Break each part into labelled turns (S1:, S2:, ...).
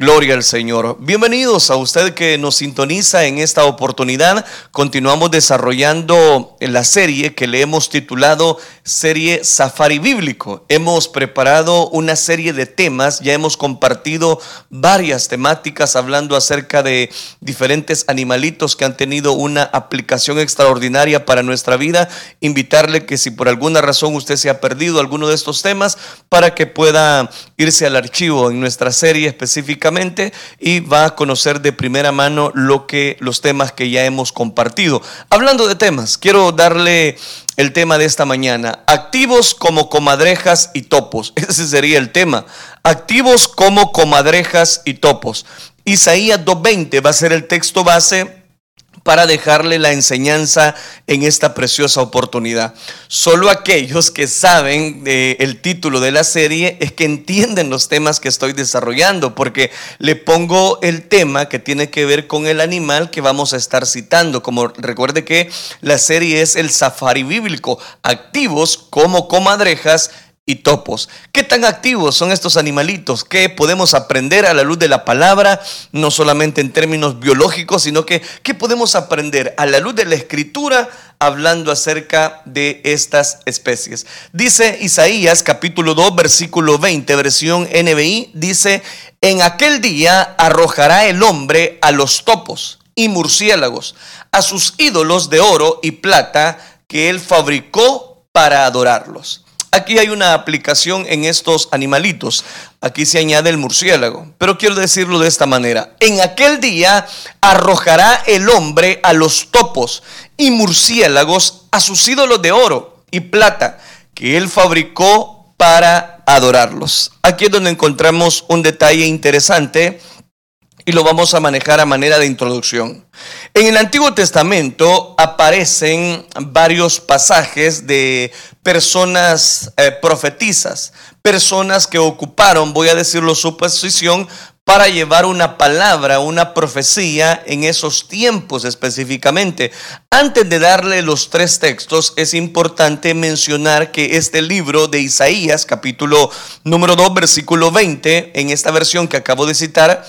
S1: Gloria al Señor. Bienvenidos a usted que nos sintoniza en esta oportunidad. Continuamos desarrollando la serie que le hemos titulado Serie Safari Bíblico. Hemos preparado una serie de temas, ya hemos compartido varias temáticas hablando acerca de diferentes animalitos que han tenido una aplicación extraordinaria para nuestra vida. Invitarle que si por alguna razón usted se ha perdido alguno de estos temas, para que pueda irse al archivo en nuestra serie específica y va a conocer de primera mano lo que los temas que ya hemos compartido. Hablando de temas, quiero darle el tema de esta mañana. Activos como comadrejas y topos. Ese sería el tema. Activos como comadrejas y topos. Isaías 2.20 va a ser el texto base para dejarle la enseñanza en esta preciosa oportunidad. Solo aquellos que saben el título de la serie es que entienden los temas que estoy desarrollando, porque le pongo el tema que tiene que ver con el animal que vamos a estar citando. Como recuerde que la serie es el safari bíblico, activos como comadrejas y topos. ¿Qué tan activos son estos animalitos? ¿Qué podemos aprender a la luz de la palabra? No solamente en términos biológicos, sino que ¿qué podemos aprender a la luz de la escritura hablando acerca de estas especies? Dice Isaías capítulo 2 versículo 20, versión NBI, dice, en aquel día arrojará el hombre a los topos y murciélagos, a sus ídolos de oro y plata que él fabricó para adorarlos. Aquí hay una aplicación en estos animalitos. Aquí se añade el murciélago. Pero quiero decirlo de esta manera. En aquel día arrojará el hombre a los topos y murciélagos a sus ídolos de oro y plata que él fabricó para adorarlos. Aquí es donde encontramos un detalle interesante y lo vamos a manejar a manera de introducción. En el Antiguo Testamento aparecen varios pasajes de personas eh, profetizas, personas que ocuparon, voy a decirlo, su posición para llevar una palabra, una profecía en esos tiempos específicamente. Antes de darle los tres textos, es importante mencionar que este libro de Isaías, capítulo número 2, versículo 20, en esta versión que acabo de citar,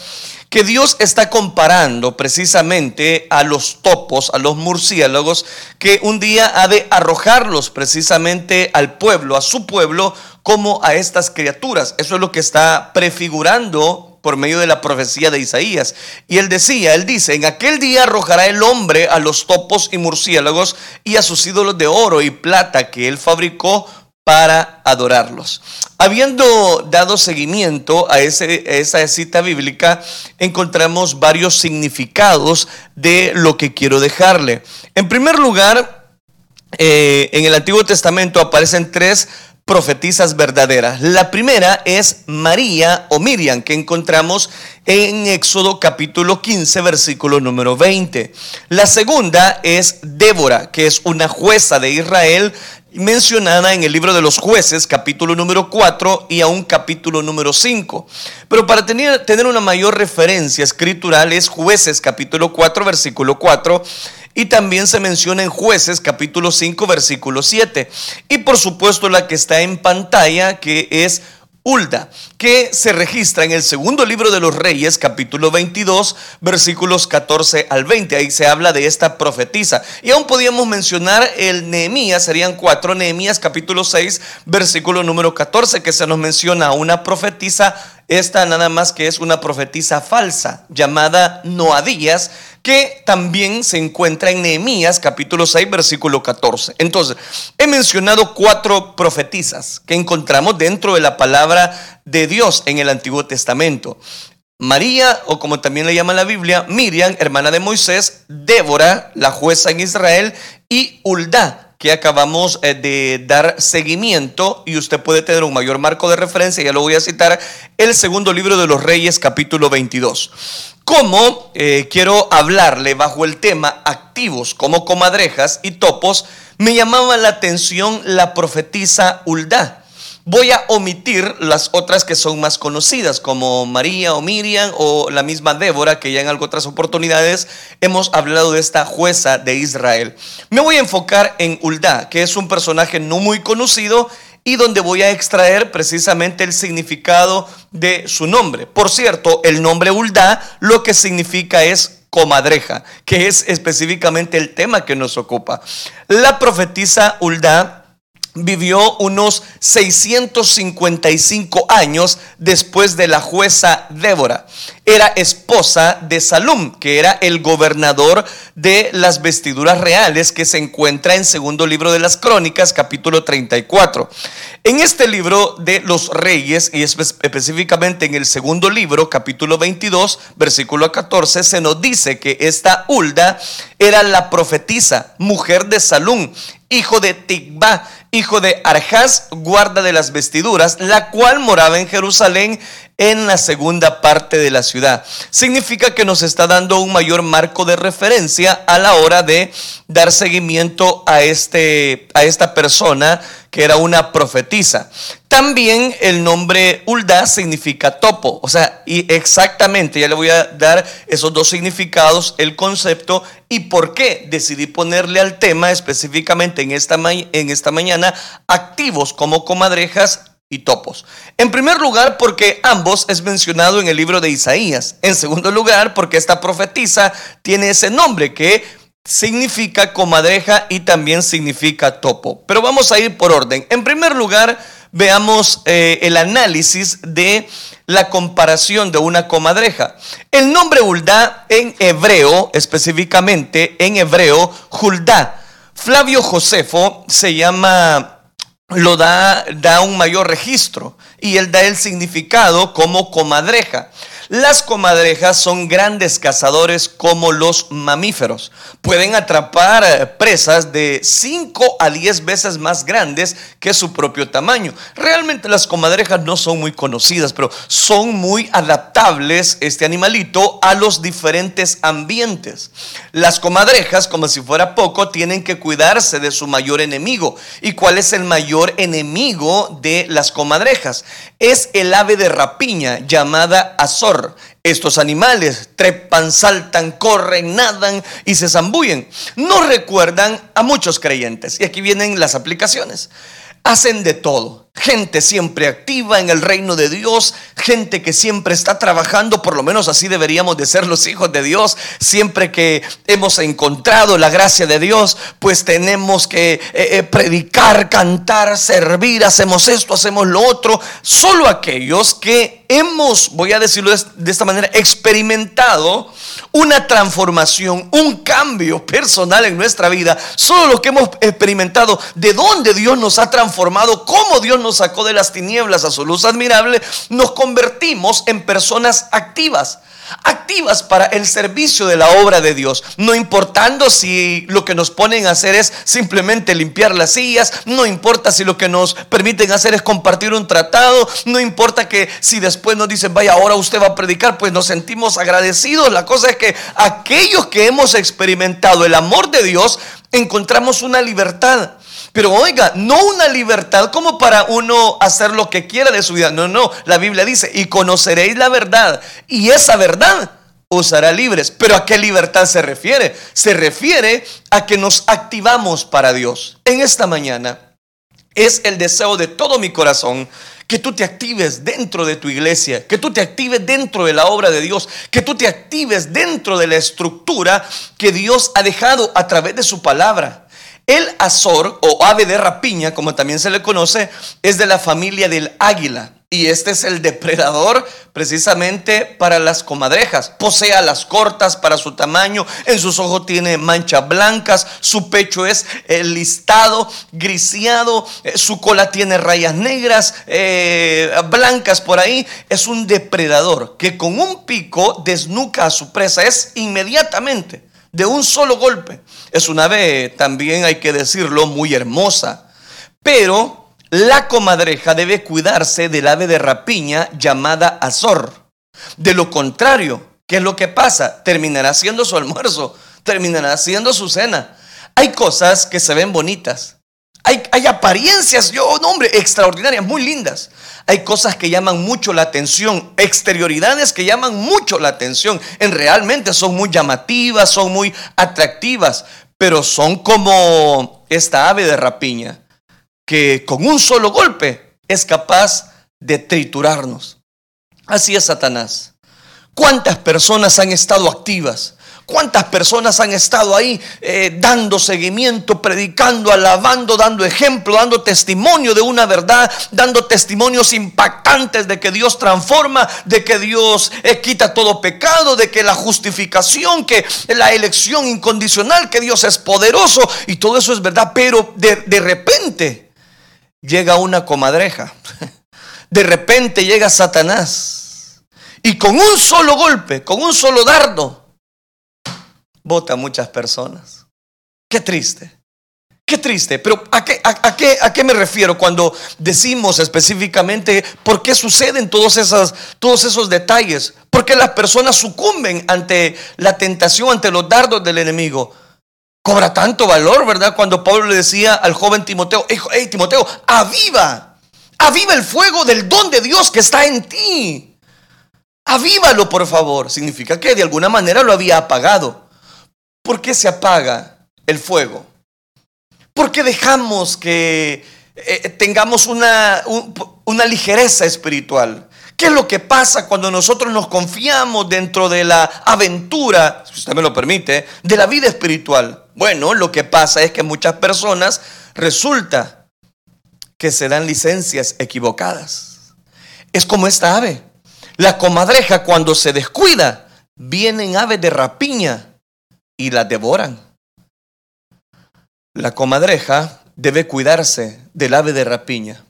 S1: que Dios está comparando precisamente a los topos, a los murciélagos, que un día ha de arrojarlos precisamente al pueblo, a su pueblo, como a estas criaturas. Eso es lo que está prefigurando por medio de la profecía de Isaías. Y él decía, él dice, en aquel día arrojará el hombre a los topos y murciélagos y a sus ídolos de oro y plata que él fabricó para adorarlos. Habiendo dado seguimiento a, esa cita bíblica, encontramos varios significados de lo que quiero dejarle. En primer lugar, eh, en el Antiguo Testamento aparecen tres profetizas verdaderas. La primera es María o Miriam, que encontramos en Éxodo capítulo 15, versículo número 20. La segunda es Débora, que es una jueza de Israel mencionada en el libro de los jueces, capítulo número 4 y aún capítulo número 5. Pero para tener, tener una mayor referencia escritural es jueces, capítulo 4, versículo 4. Y también se menciona en jueces capítulo 5 versículo 7. Y por supuesto la que está en pantalla que es Ulda, que se registra en el segundo libro de los Reyes, capítulo 22, versículos 14 al 20. Ahí se habla de esta profetisa. Y aún podíamos mencionar el Nehemías, serían cuatro, Nehemías capítulo 6, versículo número 14, que se nos menciona una profetisa esta nada más que es una profetisa falsa llamada Noadías, que también se encuentra en Nehemías capítulo 6 versículo 14. Entonces, he mencionado cuatro profetisas que encontramos dentro de la palabra de Dios en el Antiguo Testamento. María, o como también le llama la Biblia, Miriam, hermana de Moisés, Débora, la jueza en Israel, y Uldá, que acabamos eh, de dar seguimiento y usted puede tener un mayor marco de referencia, ya lo voy a citar, el segundo libro de los Reyes capítulo 22. Como eh, quiero hablarle bajo el tema activos como comadrejas y topos, me llamaba la atención la profetisa Uldá. Voy a omitir las otras que son más conocidas, como María o Miriam o la misma Débora, que ya en otras oportunidades hemos hablado de esta jueza de Israel. Me voy a enfocar en Uldá, que es un personaje no muy conocido y donde voy a extraer precisamente el significado de su nombre. Por cierto, el nombre Ulda lo que significa es comadreja, que es específicamente el tema que nos ocupa. La profetisa Ulda vivió unos 655 años después de la jueza Débora. Era esposa de Salum, que era el gobernador de las vestiduras reales que se encuentra en segundo libro de las crónicas, capítulo 34. En este libro de los reyes, y específicamente en el segundo libro, capítulo 22, versículo 14, se nos dice que esta Hulda era la profetisa, mujer de Salum, hijo de Tigba, hijo de Arjaz, guarda de las vestiduras, la cual moraba en Jerusalén en la segunda parte de la ciudad. Significa que nos está dando un mayor marco de referencia a la hora de dar seguimiento a, este, a esta persona que era una profetisa. También el nombre Ulda significa topo, o sea, y exactamente, ya le voy a dar esos dos significados, el concepto y por qué decidí ponerle al tema específicamente en esta, en esta mañana activos como comadrejas y topos. En primer lugar, porque ambos es mencionado en el libro de Isaías. En segundo lugar, porque esta profetisa tiene ese nombre que significa comadreja y también significa topo. Pero vamos a ir por orden. En primer lugar, veamos eh, el análisis de la comparación de una comadreja. El nombre Hulda en hebreo, específicamente en hebreo, Hulda. Flavio Josefo se llama lo da, da un mayor registro y él da el significado como comadreja. Las comadrejas son grandes cazadores como los mamíferos. Pueden atrapar eh, presas de 5 a 10 veces más grandes que su propio tamaño. Realmente las comadrejas no son muy conocidas, pero son muy adaptables este animalito a los diferentes ambientes. Las comadrejas, como si fuera poco, tienen que cuidarse de su mayor enemigo. ¿Y cuál es el mayor enemigo de las comadrejas? Es el ave de rapiña llamada azor. Estos animales trepan, saltan, corren, nadan y se zambullen. No recuerdan a muchos creyentes. Y aquí vienen las aplicaciones. Hacen de todo gente siempre activa en el reino de Dios, gente que siempre está trabajando, por lo menos así deberíamos de ser los hijos de Dios, siempre que hemos encontrado la gracia de Dios, pues tenemos que eh, eh, predicar, cantar, servir, hacemos esto, hacemos lo otro, solo aquellos que hemos, voy a decirlo de esta manera, experimentado una transformación, un cambio personal en nuestra vida, solo lo que hemos experimentado, de dónde Dios nos ha transformado, cómo Dios nos sacó de las tinieblas a su luz admirable, nos convertimos en personas activas activas para el servicio de la obra de Dios, no importando si lo que nos ponen a hacer es simplemente limpiar las sillas, no importa si lo que nos permiten hacer es compartir un tratado, no importa que si después nos dicen, vaya, ahora usted va a predicar, pues nos sentimos agradecidos. La cosa es que aquellos que hemos experimentado el amor de Dios, encontramos una libertad. Pero oiga, no una libertad como para uno hacer lo que quiera de su vida. No, no, la Biblia dice, y conoceréis la verdad. Y esa verdad os hará libres. Pero ¿a qué libertad se refiere? Se refiere a que nos activamos para Dios. En esta mañana es el deseo de todo mi corazón que tú te actives dentro de tu iglesia, que tú te actives dentro de la obra de Dios, que tú te actives dentro de la estructura que Dios ha dejado a través de su palabra. El azor o ave de rapiña, como también se le conoce, es de la familia del águila. Y este es el depredador precisamente para las comadrejas. Posee alas cortas para su tamaño, en sus ojos tiene manchas blancas, su pecho es eh, listado, griseado, eh, su cola tiene rayas negras, eh, blancas por ahí. Es un depredador que con un pico desnuca a su presa, es inmediatamente de un solo golpe. Es una ave, también hay que decirlo, muy hermosa. Pero la comadreja debe cuidarse del ave de rapiña llamada Azor. De lo contrario, ¿qué es lo que pasa? Terminará siendo su almuerzo, terminará siendo su cena. Hay cosas que se ven bonitas, hay, apariencias, yo, no, hombre, extraordinarias, muy lindas. Hay cosas que llaman mucho la atención, exterioridades que llaman mucho la atención. En realmente son muy llamativas, son muy atractivas, pero son como esta ave de rapiña que con un solo golpe es capaz de triturarnos. Así es Satanás. ¿Cuántas personas han estado activas? ¿Cuántas personas han estado ahí eh, dando seguimiento, predicando, alabando, dando ejemplo, dando testimonio de una verdad, dando testimonios impactantes de que Dios transforma, de que Dios eh, quita todo pecado, de que la justificación, que la elección incondicional, que Dios es poderoso y todo eso es verdad, pero de, de repente llega una comadreja, de repente llega Satanás y con un solo golpe, con un solo dardo, vota a muchas personas. Qué triste. Qué triste, pero ¿a qué, a, qué, ¿a qué me refiero cuando decimos específicamente por qué suceden todos, todos esos detalles? Porque las personas sucumben ante la tentación, ante los dardos del enemigo. Cobra tanto valor, ¿verdad? Cuando Pablo le decía al joven Timoteo, hey Timoteo, aviva, aviva el fuego del don de Dios que está en ti. Avívalo, por favor. Significa que de alguna manera lo había apagado. ¿Por qué se apaga el fuego? ¿Por qué dejamos que eh, tengamos una, una ligereza espiritual? ¿Qué es lo que pasa cuando nosotros nos confiamos dentro de la aventura, si usted me lo permite, de la vida espiritual? Bueno, lo que pasa es que muchas personas resulta que se dan licencias equivocadas. Es como esta ave. La comadreja cuando se descuida, vienen aves de rapiña y la devoran. La comadreja debe cuidarse del ave de rapiña.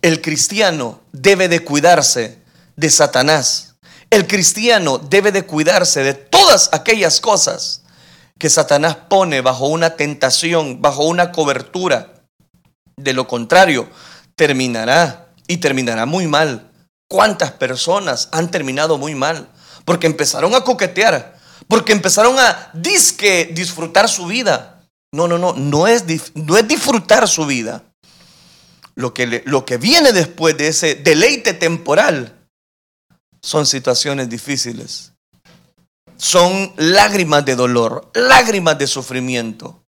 S1: El cristiano debe de cuidarse de Satanás. El cristiano debe de cuidarse de todas aquellas cosas que Satanás pone bajo una tentación, bajo una cobertura. De lo contrario, terminará y terminará muy mal. ¿Cuántas personas han terminado muy mal? Porque empezaron a coquetear, porque empezaron a disque disfrutar su vida. No, no, no, no es, no es disfrutar su vida. Lo que, lo que viene después de ese deleite temporal son situaciones difíciles. Son lágrimas de dolor, lágrimas de sufrimiento.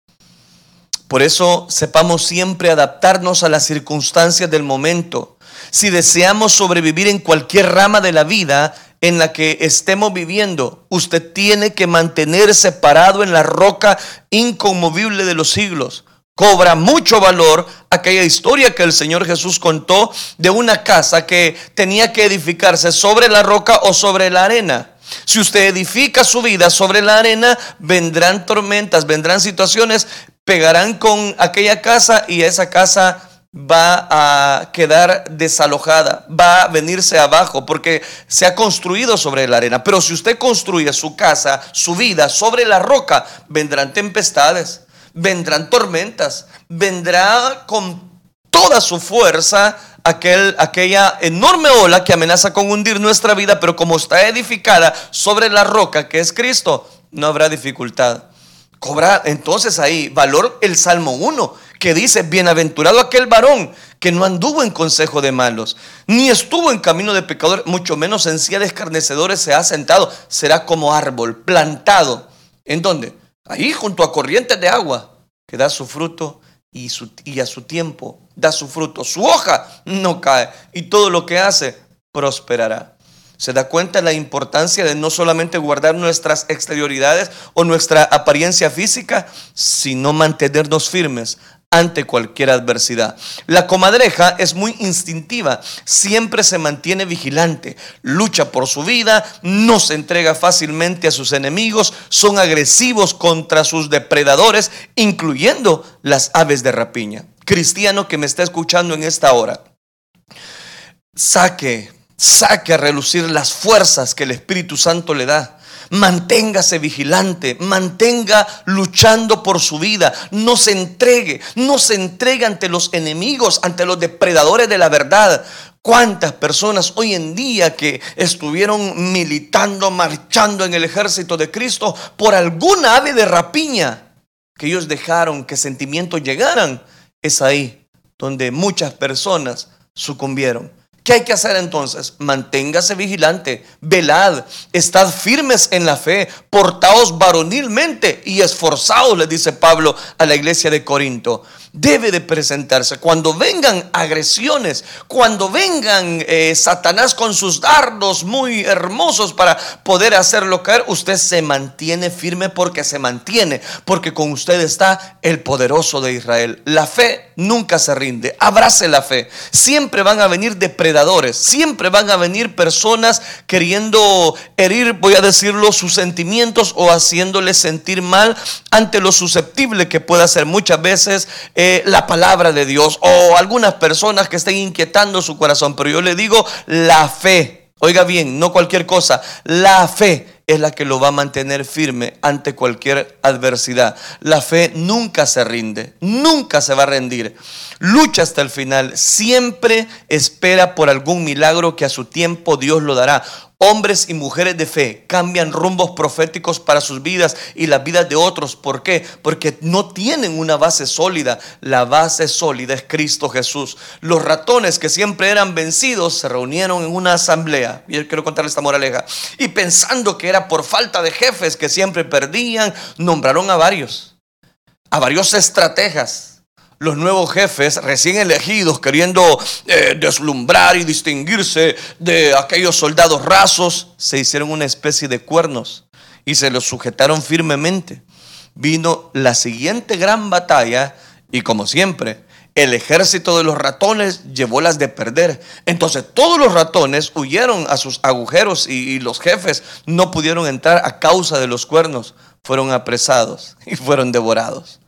S1: Por eso sepamos siempre adaptarnos a las circunstancias del momento. Si deseamos sobrevivir en cualquier rama de la vida, en la que estemos viviendo, usted tiene que mantenerse parado en la roca inconmovible de los siglos. Cobra mucho valor aquella historia que el Señor Jesús contó de una casa que tenía que edificarse sobre la roca o sobre la arena. Si usted edifica su vida sobre la arena, vendrán tormentas, vendrán situaciones, pegarán con aquella casa y esa casa va a quedar desalojada, va a venirse abajo porque se ha construido sobre la arena. Pero si usted construye su casa, su vida sobre la roca, vendrán tempestades, vendrán tormentas, vendrá con toda su fuerza aquel, aquella enorme ola que amenaza con hundir nuestra vida, pero como está edificada sobre la roca que es Cristo, no habrá dificultad. Cobra entonces ahí valor el Salmo 1 que dice, bienaventurado aquel varón que no anduvo en consejo de malos, ni estuvo en camino de pecadores, mucho menos en silla de escarnecedores se ha sentado, será como árbol plantado. ¿En dónde? Ahí junto a corrientes de agua, que da su fruto y, y a su tiempo da su fruto. Su hoja no cae y todo lo que hace prosperará. Se da cuenta la importancia de no solamente guardar nuestras exterioridades o nuestra apariencia física, sino mantenernos firmes ante cualquier adversidad. La comadreja es muy instintiva, siempre se mantiene vigilante, lucha por su vida, no se entrega fácilmente a sus enemigos, son agresivos contra sus depredadores, incluyendo las aves de rapiña. Cristiano que me está escuchando en esta hora, saque, saque a relucir las fuerzas que el Espíritu Santo le da Manténgase vigilante, mantenga luchando por su vida, no se entregue, no se entregue ante los enemigos, ante los depredadores de la verdad. ¿Cuántas personas hoy en día que estuvieron militando, marchando en el ejército de Cristo por alguna ave de rapiña que ellos dejaron que sentimientos llegaran? Es ahí donde muchas personas sucumbieron. ¿Qué hay que hacer entonces? Manténgase vigilante, velad, estad firmes en la fe, portaos varonilmente y esforzados, le dice Pablo a la iglesia de Corinto. debe de presentarse. Cuando vengan agresiones, cuando vengan eh, Satanás con sus dardos muy hermosos para poder hacerlo caer, usted se mantiene firme porque se mantiene, porque con usted está el poderoso de Israel. La fe nunca se rinde, abrace la fe. Siempre van a venir depredadores, siempre van a venir personas queriendo herir, voy a decirlo, sus sentimientos o haciéndole sentir mal ante lo susceptible que pueda ser muchas veces eh, la palabra de Dios o algunas personas que estén inquietando su corazón. Pero yo le digo, la fe, oiga bien, no cualquier cosa, la fe es la que lo va a mantener firme ante cualquier adversidad. La fe nunca se rinde, nunca se va a rendir. Lucha hasta el final, siempre espera por algún milagro que a su tiempo Dios lo dará. Hombres y mujeres de fe cambian rumbos proféticos para sus vidas y las vidas de otros. ¿Por qué? Porque no tienen una base sólida. La base sólida es Cristo Jesús. Los ratones que siempre eran vencidos se reunieron en una asamblea. Y quiero contarles esta moraleja. Y pensando que era por falta de jefes que siempre perdían, nombraron a varios. A varios estrategas los nuevos jefes recién elegidos queriendo eh, deslumbrar y distinguirse de aquellos soldados rasos, se hicieron una especie de cuernos y se los sujetaron firmemente. Vino la siguiente gran batalla y como siempre, el ejército de los ratones llevó las de perder. Entonces todos los ratones huyeron a sus agujeros y los jefes no pudieron entrar a causa de los cuernos. Fueron apresados y fueron devorados.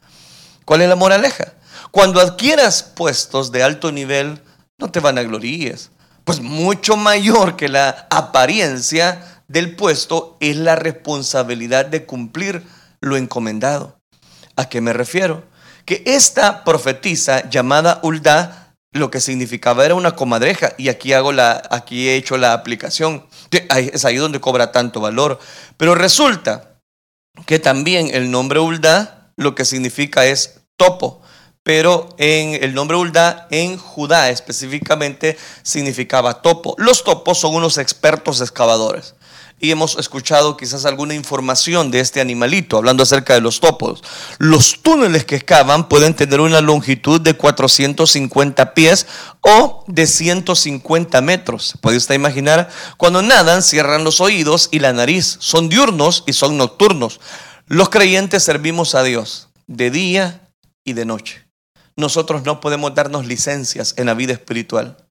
S1: ¿Cuál es la moraleja? Cuando adquieras puestos de alto nivel, no te van a gloríes, pues mucho mayor que la apariencia del puesto es la responsabilidad de cumplir lo encomendado. ¿A qué me refiero? Que esta profetisa llamada Ulda lo que significaba era una comadreja y aquí hago la aquí he hecho la aplicación. Es ahí donde cobra tanto valor, pero resulta que también el nombre Ulda lo que significa es topo pero en el nombre Ulda en Judá específicamente significaba topo. Los topos son unos expertos excavadores. Y hemos escuchado quizás alguna información de este animalito, hablando acerca de los topos. Los túneles que excavan pueden tener una longitud de 450 pies o de 150 metros. ¿Puede usted imaginar? Cuando nadan, cierran los oídos y la nariz. Son diurnos y son nocturnos. Los creyentes servimos a Dios de día y de noche nosotros no podemos darnos licencias en la vida espiritual.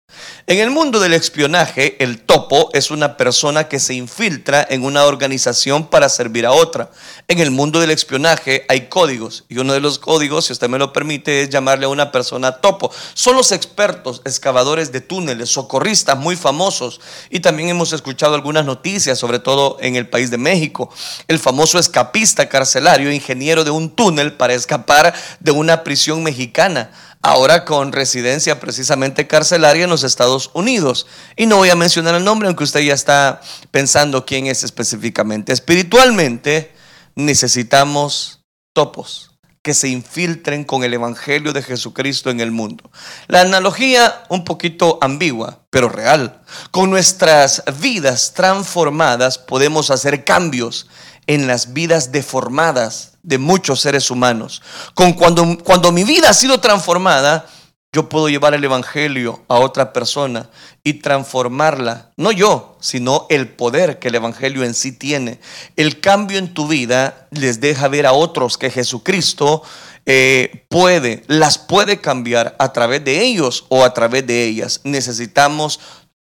S1: En el mundo del espionaje, el topo es una persona que se infiltra en una organización para servir a otra. En el mundo del espionaje hay códigos y uno de los códigos, si usted me lo permite, es llamarle a una persona topo. Son los expertos excavadores de túneles, socorristas muy famosos y también hemos escuchado algunas noticias, sobre todo en el país de México. El famoso escapista carcelario, ingeniero de un túnel para escapar de una prisión mexicana ahora con residencia precisamente carcelaria en los Estados Unidos. Y no voy a mencionar el nombre, aunque usted ya está pensando quién es específicamente. Espiritualmente necesitamos topos que se infiltren con el Evangelio de Jesucristo en el mundo. La analogía un poquito ambigua, pero real. Con nuestras vidas transformadas podemos hacer cambios en las vidas deformadas de muchos seres humanos. Con cuando, cuando mi vida ha sido transformada, yo puedo llevar el Evangelio a otra persona y transformarla. No yo, sino el poder que el Evangelio en sí tiene. El cambio en tu vida les deja ver a otros que Jesucristo eh, puede, las puede cambiar a través de ellos o a través de ellas. Necesitamos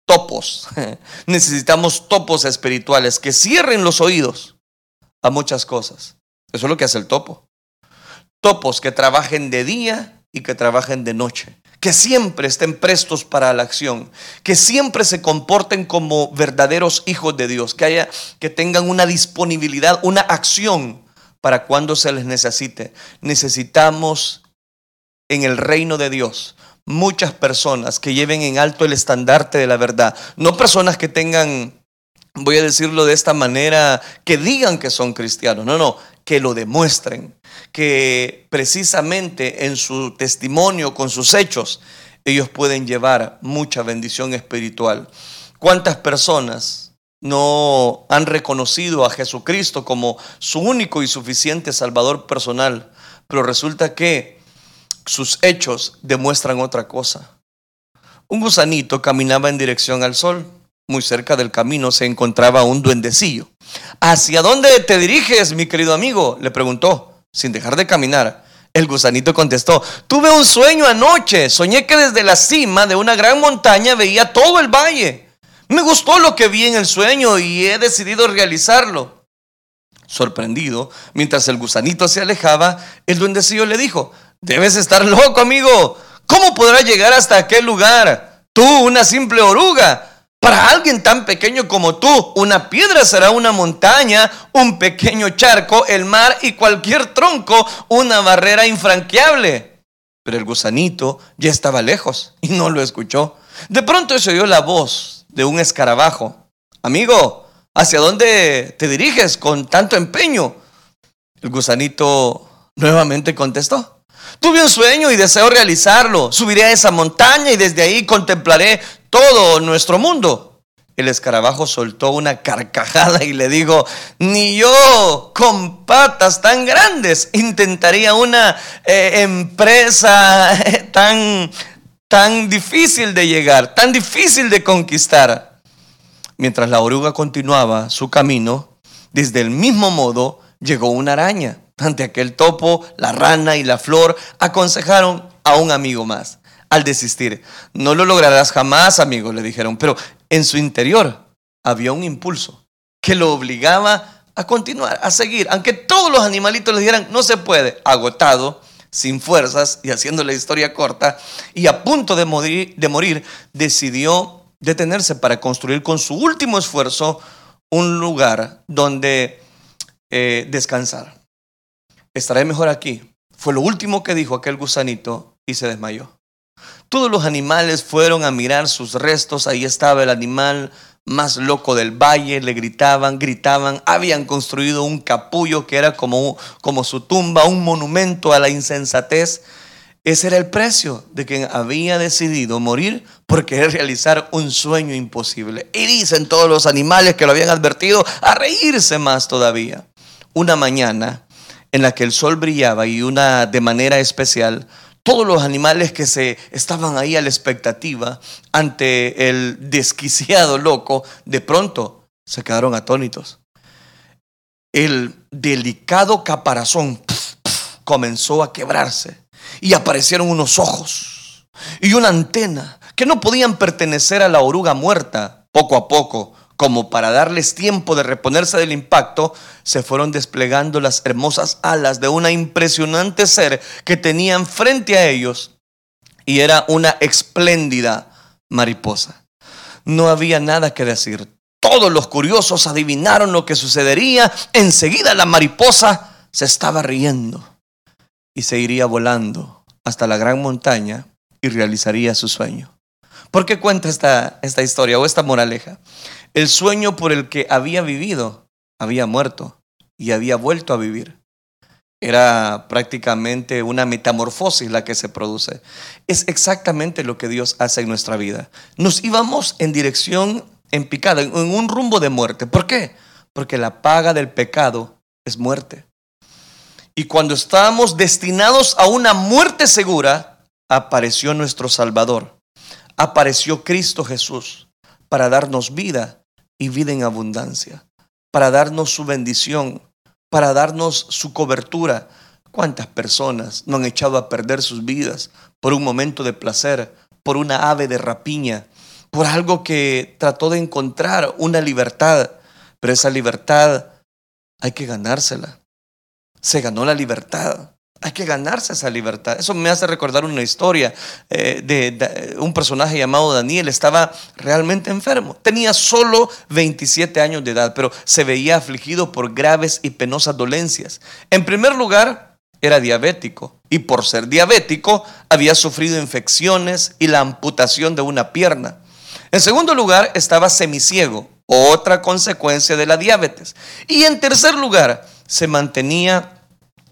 S1: topos, necesitamos topos espirituales que cierren los oídos a muchas cosas. Eso es lo que hace el topo. Topos que trabajen de día y que trabajen de noche. Que siempre estén prestos para la acción. Que siempre se comporten como verdaderos hijos de Dios. Que, haya, que tengan una disponibilidad, una acción para cuando se les necesite. Necesitamos en el reino de Dios muchas personas que lleven en alto el estandarte de la verdad. No personas que tengan voy a decirlo de esta manera, que digan que son cristianos, no, no, que lo demuestren, que precisamente en su testimonio, con sus hechos, ellos pueden llevar mucha bendición espiritual. ¿Cuántas personas no han reconocido a Jesucristo como su único y suficiente Salvador personal? Pero resulta que sus hechos demuestran otra cosa. Un gusanito caminaba en dirección al sol. Muy cerca del camino se encontraba un duendecillo. ¿Hacia dónde te diriges, mi querido amigo? le preguntó, sin dejar de caminar. El gusanito contestó, tuve un sueño anoche, soñé que desde la cima de una gran montaña veía todo el valle. Me gustó lo que vi en el sueño y he decidido realizarlo. Sorprendido, mientras el gusanito se alejaba, el duendecillo le dijo, debes estar loco, amigo. ¿Cómo podrás llegar hasta aquel lugar? Tú, una simple oruga. Para alguien tan pequeño como tú, una piedra será una montaña, un pequeño charco, el mar y cualquier tronco, una barrera infranqueable. Pero el gusanito ya estaba lejos y no lo escuchó. De pronto se oyó la voz de un escarabajo. Amigo, ¿hacia dónde te diriges con tanto empeño? El gusanito nuevamente contestó. Tuve un sueño y deseo realizarlo. Subiré a esa montaña y desde ahí contemplaré todo nuestro mundo. El escarabajo soltó una carcajada y le dijo, ni yo con patas tan grandes intentaría una eh, empresa tan, tan difícil de llegar, tan difícil de conquistar. Mientras la oruga continuaba su camino, desde el mismo modo llegó una araña. Ante aquel topo, la rana y la flor aconsejaron a un amigo más al desistir. No lo lograrás jamás, amigo, le dijeron, pero en su interior había un impulso que lo obligaba a continuar, a seguir, aunque todos los animalitos le dijeran, no se puede, agotado, sin fuerzas y haciendo la historia corta, y a punto de morir, de morir decidió detenerse para construir con su último esfuerzo un lugar donde eh, descansar. Estaré mejor aquí. Fue lo último que dijo aquel gusanito y se desmayó. Todos los animales fueron a mirar sus restos. Ahí estaba el animal más loco del valle. Le gritaban, gritaban. Habían construido un capullo que era como, como su tumba, un monumento a la insensatez. Ese era el precio de quien había decidido morir por querer realizar un sueño imposible. Y dicen todos los animales que lo habían advertido a reírse más todavía. Una mañana en la que el sol brillaba y una de manera especial, todos los animales que se estaban ahí a la expectativa ante el desquiciado loco, de pronto se quedaron atónitos. El delicado caparazón comenzó a quebrarse y aparecieron unos ojos y una antena que no podían pertenecer a la oruga muerta. Poco a poco como para darles tiempo de reponerse del impacto, se fueron desplegando las hermosas alas de una impresionante ser que tenían frente a ellos y era una espléndida mariposa. No había nada que decir. Todos los curiosos adivinaron lo que sucedería. Enseguida la mariposa se estaba riendo y se iría volando hasta la gran montaña y realizaría su sueño. ¿Por qué cuenta esta, esta historia o esta moraleja? El sueño por el que había vivido había muerto y había vuelto a vivir. Era prácticamente una metamorfosis la que se produce. Es exactamente lo que Dios hace en nuestra vida. Nos íbamos en dirección en picada, en un rumbo de muerte. ¿Por qué? Porque la paga del pecado es muerte. Y cuando estábamos destinados a una muerte segura, apareció nuestro Salvador. Apareció Cristo Jesús para darnos vida y vida en abundancia, para darnos su bendición, para darnos su cobertura. ¿Cuántas personas no han echado a perder sus vidas por un momento de placer, por una ave de rapiña, por algo que trató de encontrar una libertad, pero esa libertad hay que ganársela. Se ganó la libertad. Hay que ganarse esa libertad. Eso me hace recordar una historia eh, de, un personaje llamado Daniel. Estaba realmente enfermo. Tenía solo 27 años de edad, pero se veía afligido por graves y penosas dolencias. En primer lugar, era diabético y por ser diabético había sufrido infecciones y la amputación de una pierna. En segundo lugar, estaba semiciego, otra consecuencia de la diabetes. Y en tercer lugar, se mantenía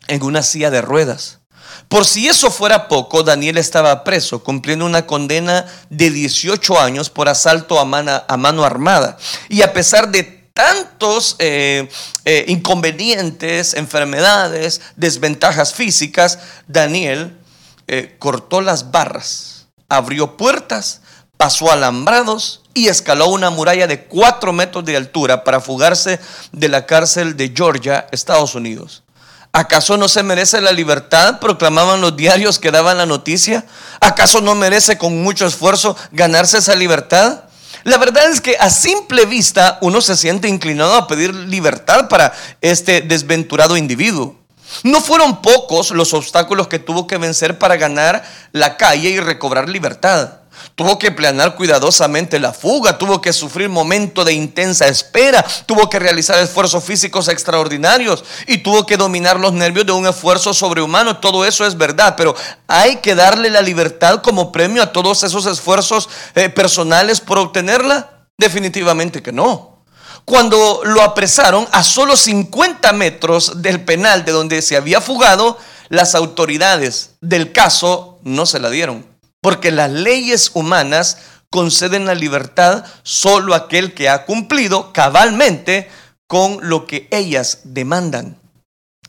S1: en una silla de ruedas. Por si eso fuera poco, Daniel estaba preso, cumpliendo una condena de 18 años por asalto a mano, armada. Y a pesar de tantos eh, eh, inconvenientes, enfermedades, desventajas físicas, Daniel eh, cortó las barras, abrió puertas, pasó alambrados y escaló una muralla de cuatro metros de altura para fugarse de la cárcel de Georgia, Estados Unidos. ¿Acaso no se merece la libertad? Proclamaban los diarios que daban la noticia. ¿Acaso no merece con mucho esfuerzo ganarse esa libertad? La verdad es que a simple vista uno se siente inclinado a pedir libertad para este desventurado individuo. No fueron pocos los obstáculos que tuvo que vencer para ganar la calle y recobrar libertad. Tuvo que planear cuidadosamente la fuga, tuvo que sufrir momentos de intensa espera, tuvo que realizar esfuerzos físicos extraordinarios y tuvo que dominar los nervios de un esfuerzo sobrehumano. Todo eso es verdad, pero hay que darle la libertad como premio a todos esos esfuerzos eh, personales por obtenerla. Definitivamente que no. Cuando lo apresaron a solo 50 metros del penal de donde se había fugado, las autoridades del caso no se la dieron. Porque las leyes humanas conceden la libertad solo a aquel que ha cumplido cabalmente con lo que ellas demandan.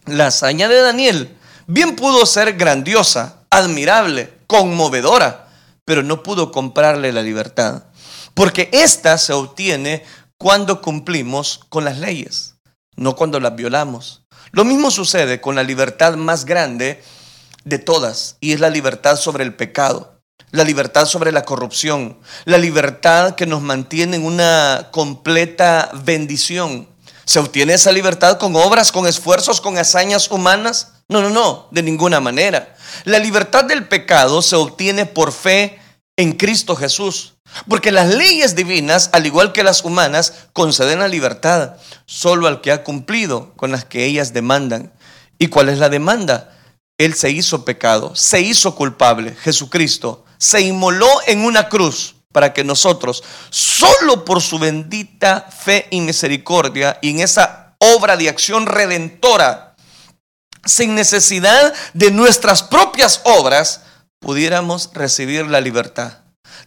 S1: La hazaña de Daniel bien pudo ser grandiosa, admirable, conmovedora, pero no pudo comprarle la libertad. Porque ésta se obtiene cuando cumplimos con las leyes, no cuando las violamos. Lo mismo sucede con la libertad más grande de todas, y es la libertad sobre el pecado la libertad sobre la corrupción, la libertad que nos mantiene en una completa bendición. ¿Se obtiene esa libertad con obras, con esfuerzos, con hazañas humanas? No, no, no, de ninguna manera. La libertad del pecado se obtiene por fe en Cristo Jesús. Porque las leyes divinas, al igual que las humanas, conceden la libertad solo al que ha cumplido con las que ellas demandan. ¿Y cuál es la demanda? Él se hizo pecado, se hizo culpable, Jesucristo se inmoló en una cruz para que nosotros, solo por su bendita fe y misericordia y en esa obra de acción redentora, sin necesidad de nuestras propias obras, pudiéramos recibir la libertad.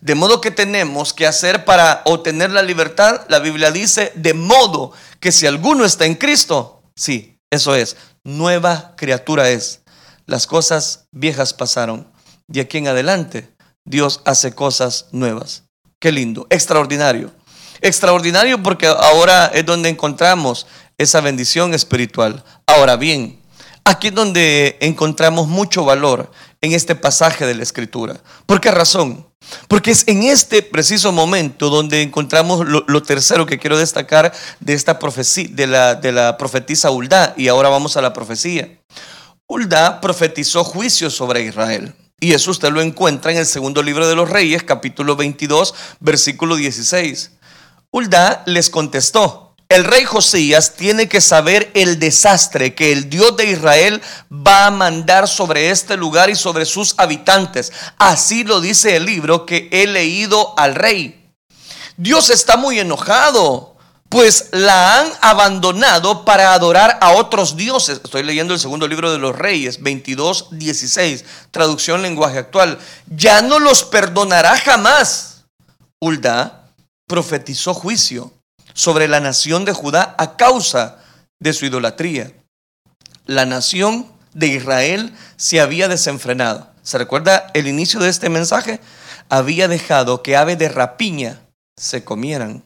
S1: De modo que tenemos que hacer para obtener la libertad, la Biblia dice, de modo que si alguno está en Cristo, sí, eso es, nueva criatura es. Las cosas viejas pasaron. De aquí en adelante Dios hace cosas nuevas. Qué lindo, extraordinario. Extraordinario porque ahora es donde encontramos esa bendición espiritual. Ahora bien, aquí es donde encontramos mucho valor en este pasaje de la Escritura. ¿Por qué razón? Porque es en este preciso momento donde encontramos lo, tercero que quiero destacar de esta profecía, de la, profetisa Hulda. Y ahora vamos a la profecía. Hulda profetizó juicio sobre Israel. Y eso usted lo encuentra en el segundo libro de los Reyes, capítulo 22, versículo 16. Hulda les contestó, el rey Josías tiene que saber el desastre que el Dios de Israel va a mandar sobre este lugar y sobre sus habitantes. Así lo dice el libro que he leído al rey. Dios está muy enojado pues la han abandonado para adorar a otros dioses. Estoy leyendo el segundo libro de los reyes, 22, 16, traducción lenguaje actual. Ya no los perdonará jamás. Hulda profetizó juicio sobre la nación de Judá a causa de su idolatría. La nación de Israel se había desenfrenado. ¿Se recuerda el inicio de este mensaje? Había dejado que aves de rapiña se comieran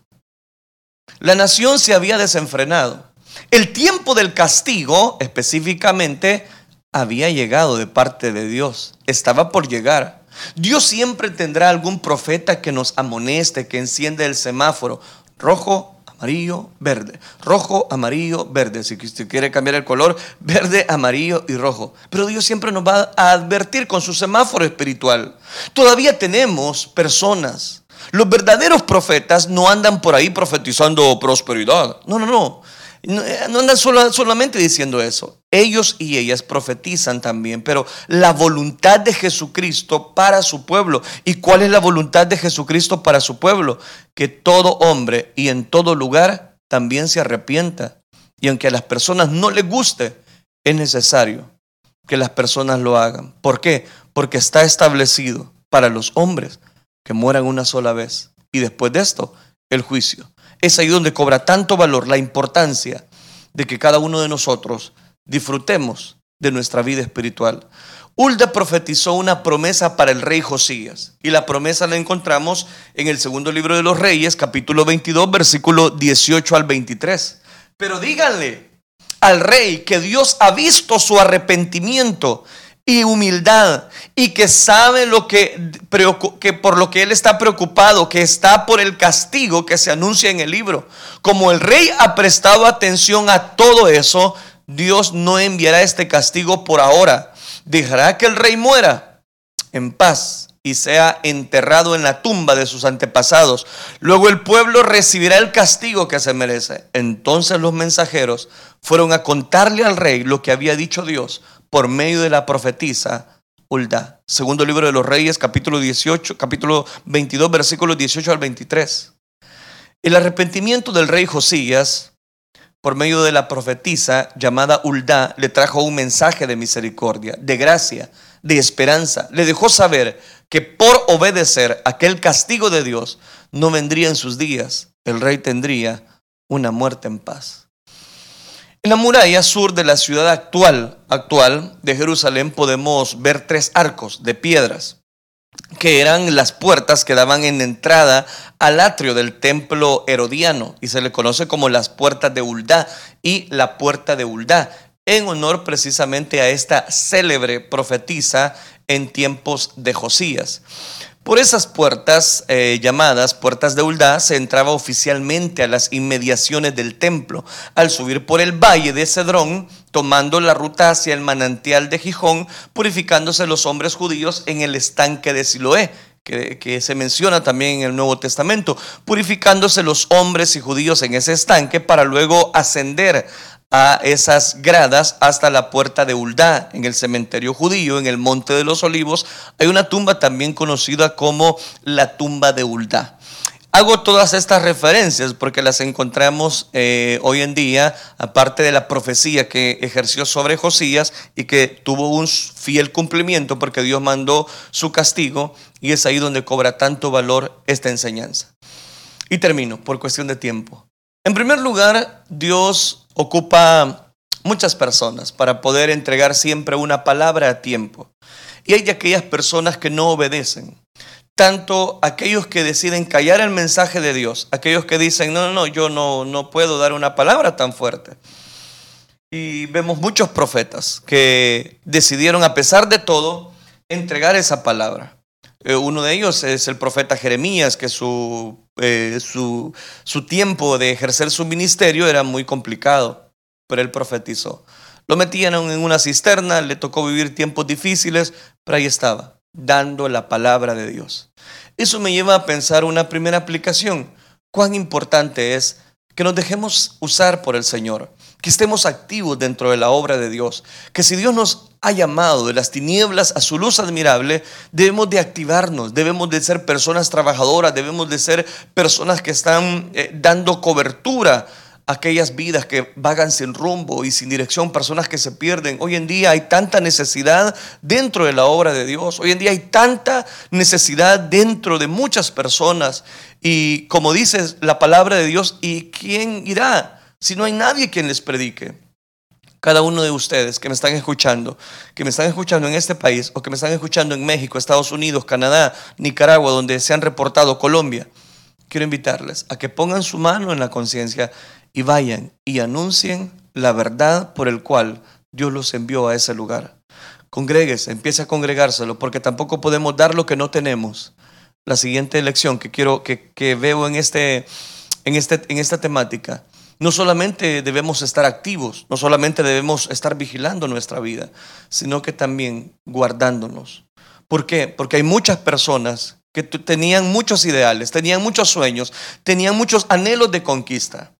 S1: la nación se había desenfrenado. El tiempo del castigo, específicamente, había llegado de parte de Dios. Estaba por llegar. Dios siempre tendrá algún profeta que nos amoneste, que enciende el semáforo rojo, amarillo, verde. Rojo, amarillo, verde. Si usted quiere cambiar el color, verde, amarillo y rojo. Pero Dios siempre nos va a advertir con su semáforo espiritual. Todavía tenemos personas los verdaderos profetas no andan por ahí profetizando prosperidad. No, no, no. No, eh, andan solamente diciendo eso. Ellos y ellas profetizan también, pero la voluntad de Jesucristo para su pueblo. ¿Y cuál es la voluntad de Jesucristo para su pueblo? Que todo hombre y en todo lugar también se arrepienta. Y aunque a las personas no les guste, es necesario que las personas lo hagan. ¿Por qué? Porque está establecido para los hombres que mueran una sola vez. Y después de esto, el juicio. Es ahí donde cobra tanto valor la importancia de que cada uno de nosotros disfrutemos de nuestra vida espiritual. Hulda profetizó una promesa para el rey Josías. Y la promesa la encontramos en el segundo libro de los Reyes, capítulo 22, versículo 18 al 23. Pero díganle al rey que Dios ha visto su arrepentimiento y humildad y que sabe lo que, que, por lo que él está preocupado, que está por el castigo que se anuncia en el libro. Como el rey ha prestado atención a todo eso, Dios no enviará este castigo por ahora. Dejará que el rey muera en paz y sea enterrado en la tumba de sus antepasados. Luego el pueblo recibirá el castigo que se merece. Entonces los mensajeros fueron a contarle al rey lo que había dicho Dios por medio de la profetisa Hulda. Segundo libro de los Reyes, capítulo 18, capítulo 22, versículos 18 al 23. El arrepentimiento del rey Josías, por medio de la profetisa llamada Hulda, le trajo un mensaje de misericordia, de gracia, de esperanza. Le dejó saber que por obedecer aquel castigo de Dios no vendría en sus días. El rey tendría una muerte en paz. En la muralla sur de la ciudad actual, actual de Jerusalén podemos ver tres arcos de piedras que eran las puertas que daban en entrada al atrio del templo herodiano y se le conoce como las puertas de Uldá y la puerta de Uldá en honor precisamente a esta célebre profetisa en tiempos de Josías. Por esas puertas eh, llamadas puertas de Uldá se entraba oficialmente a las inmediaciones del templo. Al subir por el valle de Cedrón, tomando la ruta hacia el manantial de Gijón, purificándose los hombres judíos en el estanque de Siloé, que, que, se menciona también en el Nuevo Testamento, purificándose los hombres y judíos en ese estanque para luego ascender a esas gradas hasta la puerta de Uldá, en el cementerio judío, en el Monte de los Olivos, hay una tumba también conocida como la tumba de Uldá. Hago todas estas referencias porque las encontramos eh, hoy en día, aparte de la profecía que ejerció sobre Josías y que tuvo un fiel cumplimiento porque Dios mandó su castigo y es ahí donde cobra tanto valor esta enseñanza. Y termino por cuestión de tiempo. En primer lugar, Dios ocupa muchas personas para poder entregar siempre una palabra a tiempo. Y hay aquellas personas que no obedecen. Tanto aquellos que deciden callar el mensaje de Dios, aquellos que dicen, no, no, no, yo no, no puedo dar una palabra tan fuerte. Y vemos muchos profetas que decidieron, a pesar de todo, entregar esa palabra. Eh, uno de ellos es el profeta Jeremías, que su eh, su, su tiempo de ejercer su ministerio era muy complicado, pero él profetizó. Lo metían en una cisterna, le tocó vivir tiempos difíciles, pero ahí estaba, dando la palabra de Dios. Eso me lleva a pensar una primera aplicación. Cuán importante es que nos dejemos usar por el Señor, que estemos activos dentro de la obra de Dios, que si Dios nos ha llamado de las tinieblas a su luz admirable, debemos de activarnos, debemos de ser personas trabajadoras, debemos de ser personas que están eh, dando cobertura a aquellas vidas que vagan sin rumbo y sin dirección, personas que se pierden. Hoy en día hay tanta necesidad dentro de la obra de Dios, hoy en día hay tanta necesidad dentro de muchas personas y como dice la palabra de Dios, ¿y quién irá? si no hay nadie quien les predique? Cada uno de ustedes que me están escuchando, que me están escuchando en este país o que me están escuchando en México, Estados Unidos, Canadá, Nicaragua, donde se han reportado Colombia, quiero invitarles a que pongan su mano en la conciencia y vayan y anuncien la verdad por el cual Dios los envió a ese lugar. Congréguese, empiece a congregárselo, porque tampoco podemos dar lo que no tenemos. La siguiente lección que quiero que, que veo en, este, en, este, en esta temática no solamente debemos estar activos, no solamente debemos estar vigilando nuestra vida, sino que también guardándonos. ¿Por qué? Porque hay muchas personas que tenían muchos ideales, tenían muchos sueños, tenían muchos anhelos de conquista,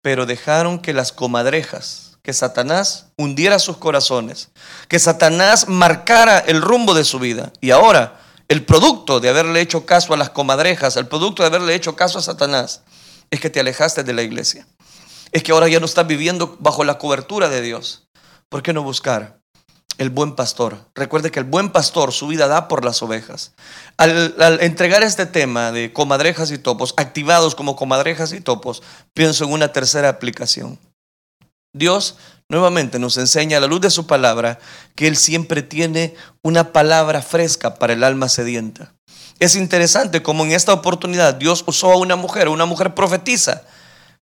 S1: pero dejaron que las comadrejas, que Satanás hundiera sus corazones, que Satanás marcara el rumbo de su vida. Y ahora, el producto de haberle hecho caso a las comadrejas, el producto de haberle hecho caso a Satanás, es que te alejaste de la iglesia. Es que ahora ya no estás viviendo bajo la cobertura de Dios. ¿Por qué no buscar el buen pastor? Recuerde que el buen pastor su vida da por las ovejas. Al, entregar este tema de comadrejas y topos, activados como comadrejas y topos, pienso en una tercera aplicación. Dios nuevamente nos enseña a la luz de su palabra que Él siempre tiene una palabra fresca para el alma sedienta. Es interesante como en esta oportunidad Dios usó a una mujer, una mujer profetisa,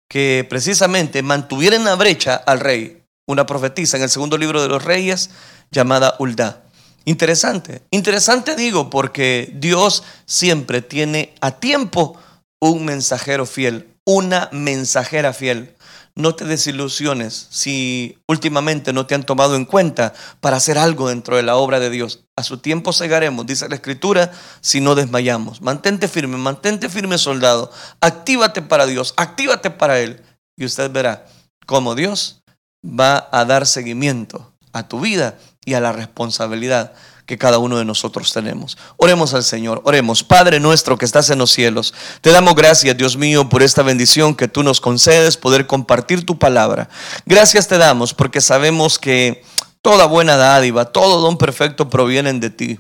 S1: que precisamente mantuviera en la brecha al rey, una profetisa en el segundo libro de los reyes llamada Ulda. Interesante, interesante digo porque Dios siempre tiene a tiempo un mensajero fiel, una mensajera fiel. No te desilusiones si últimamente no te han tomado en cuenta para hacer algo dentro de la obra de Dios. A su tiempo cegaremos, dice la Escritura, si no desmayamos. Mantente firme, mantente firme soldado. Actívate para Dios, actívate para Él. Y usted verá cómo Dios va a dar seguimiento a tu vida y a la responsabilidad que cada uno de nosotros tenemos. Oremos al Señor, oremos. Padre nuestro que estás en los cielos, te damos gracias, Dios mío, por esta bendición que tú nos concedes, poder compartir tu palabra. Gracias te damos porque sabemos que toda buena dádiva, todo don perfecto provienen de ti.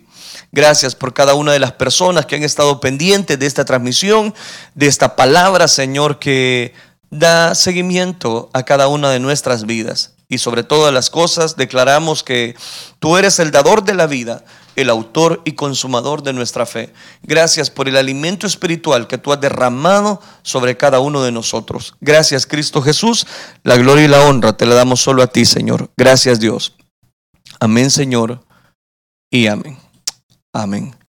S1: Gracias por cada una de las personas que han estado pendientes de esta transmisión, de esta palabra, Señor, que da seguimiento a cada una de nuestras vidas y sobre todas las cosas declaramos que tú eres el dador de la vida, el autor y consumador de nuestra fe. Gracias por el alimento espiritual que tú has derramado sobre cada uno de nosotros. Gracias Cristo Jesús, la gloria y la honra te la damos solo a ti, Señor. Gracias Dios. Amén, Señor, y amén. Amén.